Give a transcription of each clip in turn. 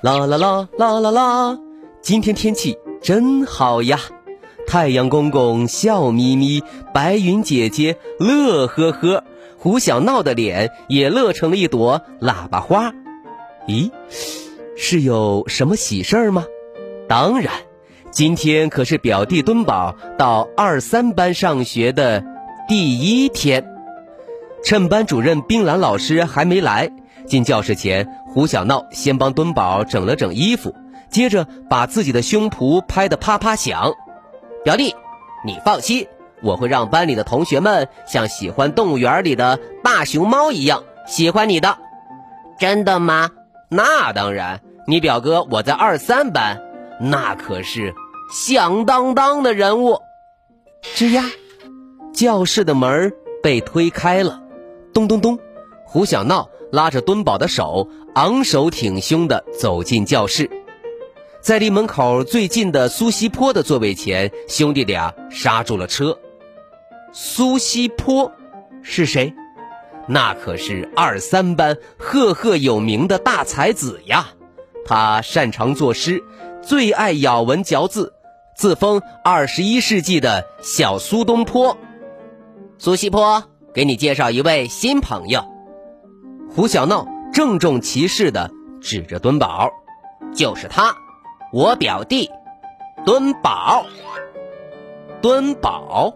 啦啦啦啦啦啦！今天天气真好呀，太阳公公笑眯眯，白云姐姐乐呵呵，胡小闹的脸也乐成了一朵喇叭花。咦，是有什么喜事儿吗？当然，今天可是表弟墩宝到二三班上学的第一天。趁班主任冰兰老师还没来。进教室前，胡小闹先帮墩宝整了整衣服，接着把自己的胸脯拍得啪啪响。表弟，你放心，我会让班里的同学们像喜欢动物园里的大熊猫一样喜欢你的。真的吗？那当然，你表哥我在二三班，那可是响当当的人物。吱呀，教室的门被推开了，咚咚咚，胡小闹。拉着墩宝的手，昂首挺胸地走进教室，在离门口最近的苏西坡的座位前，兄弟俩刹住了车。苏西坡是谁？那可是二三班赫赫有名的大才子呀！他擅长作诗，最爱咬文嚼字，自封二十一世纪的小苏东坡。苏西坡，给你介绍一位新朋友。胡小闹郑重其事地指着墩宝：“就是他，我表弟，墩宝。墩宝。”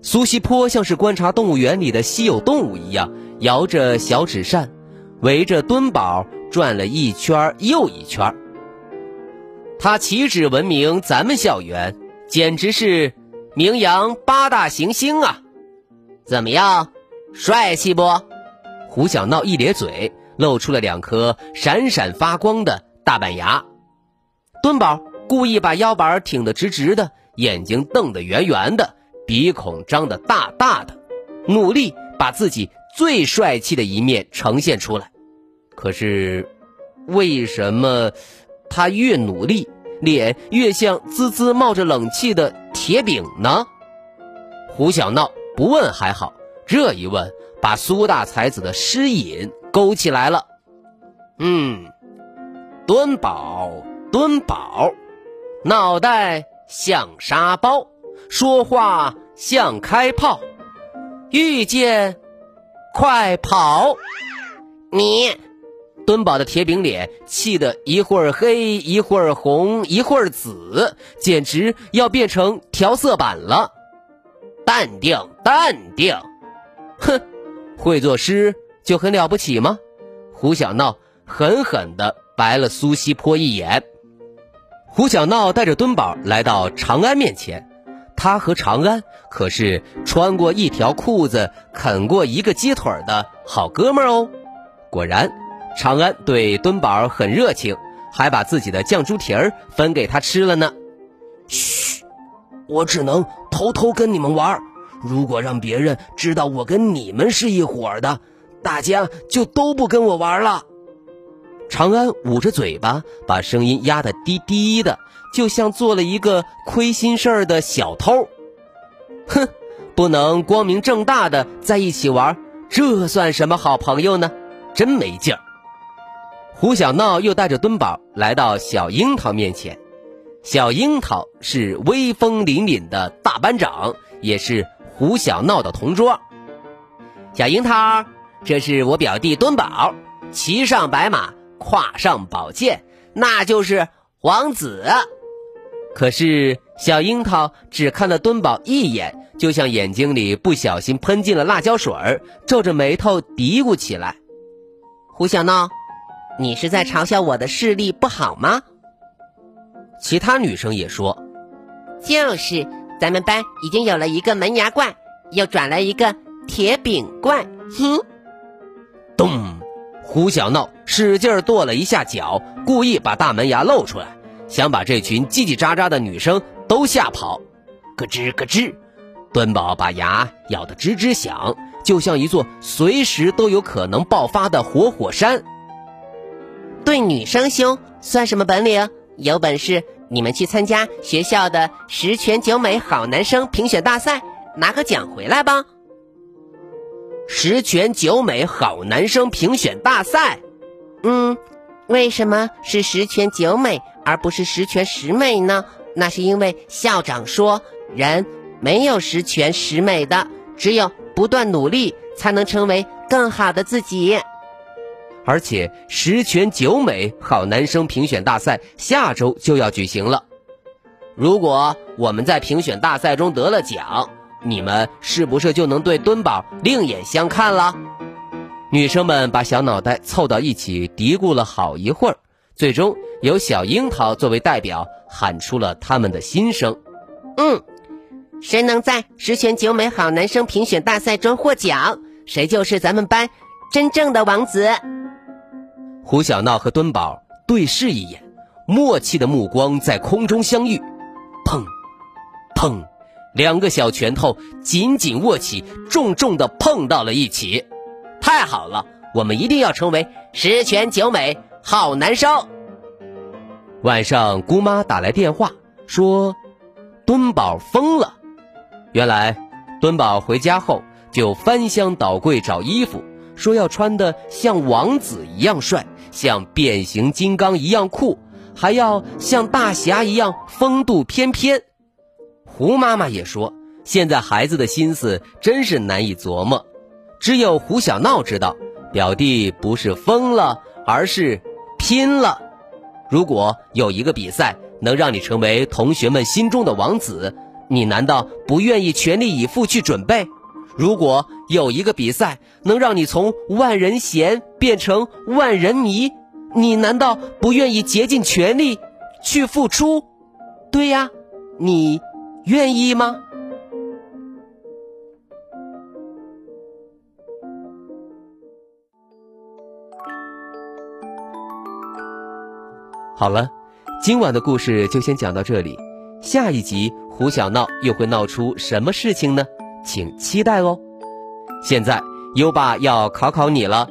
苏西坡像是观察动物园里的稀有动物一样，摇着小纸扇，围着墩宝转了一圈又一圈。他岂止闻名咱们校园，简直是名扬八大行星啊！怎么样，帅气不？胡小闹一咧嘴，露出了两颗闪闪发光的大板牙。墩宝故意把腰板挺得直直的，眼睛瞪得圆圆的，鼻孔张得大大的，努力把自己最帅气的一面呈现出来。可是，为什么他越努力，脸越像滋滋冒着冷气的铁饼呢？胡小闹不问还好，这一问。把苏大才子的诗瘾勾起来了。嗯，墩宝，墩宝，脑袋像沙包，说话像开炮，遇见快跑！你，墩宝的铁饼脸气得一会儿黑，一会儿红，一会儿紫，简直要变成调色板了。淡定，淡定，哼。会作诗就很了不起吗？胡小闹狠狠地白了苏西坡一眼。胡小闹带着墩宝来到长安面前，他和长安可是穿过一条裤子、啃过一个鸡腿的好哥们哦。果然，长安对墩宝很热情，还把自己的酱猪蹄儿分给他吃了呢。嘘，我只能偷偷跟你们玩儿。如果让别人知道我跟你们是一伙的，大家就都不跟我玩了。长安捂着嘴巴，把声音压得低低的，就像做了一个亏心事儿的小偷。哼，不能光明正大的在一起玩，这算什么好朋友呢？真没劲儿。胡小闹又带着墩宝来到小樱桃面前，小樱桃是威风凛凛的大班长，也是。胡小闹的同桌，小樱桃，这是我表弟墩宝，骑上白马，跨上宝剑，那就是王子。可是小樱桃只看了墩宝一眼，就像眼睛里不小心喷进了辣椒水，皱着眉头嘀咕起来：“胡小闹，你是在嘲笑我的视力不好吗？”其他女生也说：“就是。”咱们班已经有了一个门牙怪，又转了一个铁饼怪。哼！咚！胡小闹使劲跺了一下脚，故意把大门牙露出来，想把这群叽叽喳喳的女生都吓跑。咯吱咯吱，墩宝把牙咬得吱吱响，就像一座随时都有可能爆发的活火山。对女生凶算什么本领？有本事你们去参加学校的十全九美好男生评选大赛，拿个奖回来吧！十全九美好男生评选大赛，嗯，为什么是十全九美而不是十全十美呢？那是因为校长说，人没有十全十美的，只有不断努力才能成为更好的自己。而且，十全九美好男生评选大赛下周就要举行了。如果我们在评选大赛中得了奖，你们是不是就能对墩宝另眼相看了？女生们把小脑袋凑到一起嘀咕了好一会儿，最终由小樱桃作为代表喊出了他们的心声：“嗯，谁能在十全九美好男生评选大赛中获奖，谁就是咱们班真正的王子。”胡小闹和墩宝对视一眼，默契的目光在空中相遇，砰，砰，两个小拳头紧紧握起，重重的碰到了一起。太好了，我们一定要成为十全九美好男生。晚上，姑妈打来电话说，墩宝疯了。原来，墩宝回家后就翻箱倒柜找衣服。说要穿的像王子一样帅，像变形金刚一样酷，还要像大侠一样风度翩翩。胡妈妈也说，现在孩子的心思真是难以琢磨，只有胡小闹知道，表弟不是疯了，而是拼了。如果有一个比赛能让你成为同学们心中的王子，你难道不愿意全力以赴去准备？如果有一个比赛能让你从万人嫌变成万人迷，你难道不愿意竭尽全力去付出？对呀，你愿意吗？好了，今晚的故事就先讲到这里，下一集胡小闹又会闹出什么事情呢？请期待哦！现在优爸要考考你了，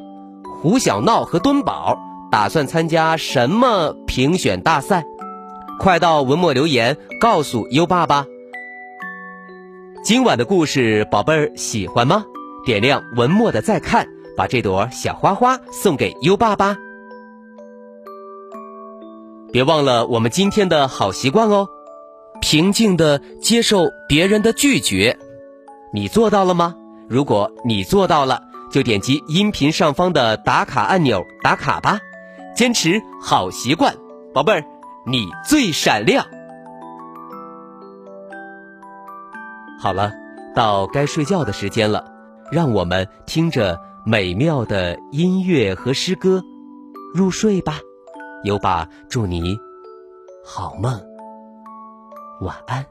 胡小闹和墩宝打算参加什么评选大赛？快到文末留言告诉优爸吧！今晚的故事，宝贝儿喜欢吗？点亮文末的再看，把这朵小花花送给优爸吧！别忘了我们今天的好习惯哦，平静的接受别人的拒绝。你做到了吗？如果你做到了，就点击音频上方的打卡按钮打卡吧。坚持好习惯，宝贝儿，你最闪亮。好了，到该睡觉的时间了，让我们听着美妙的音乐和诗歌入睡吧。优爸祝你好梦，晚安。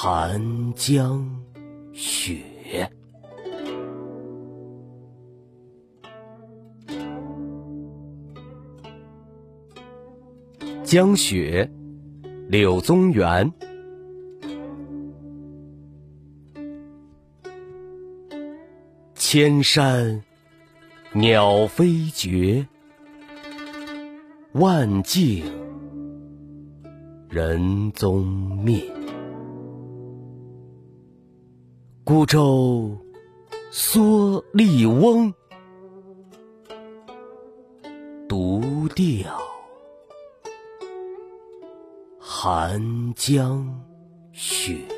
寒江雪，江雪，柳宗元。千山鸟飞绝，万径人踪灭。孤舟蓑笠翁，独钓，寒江雪。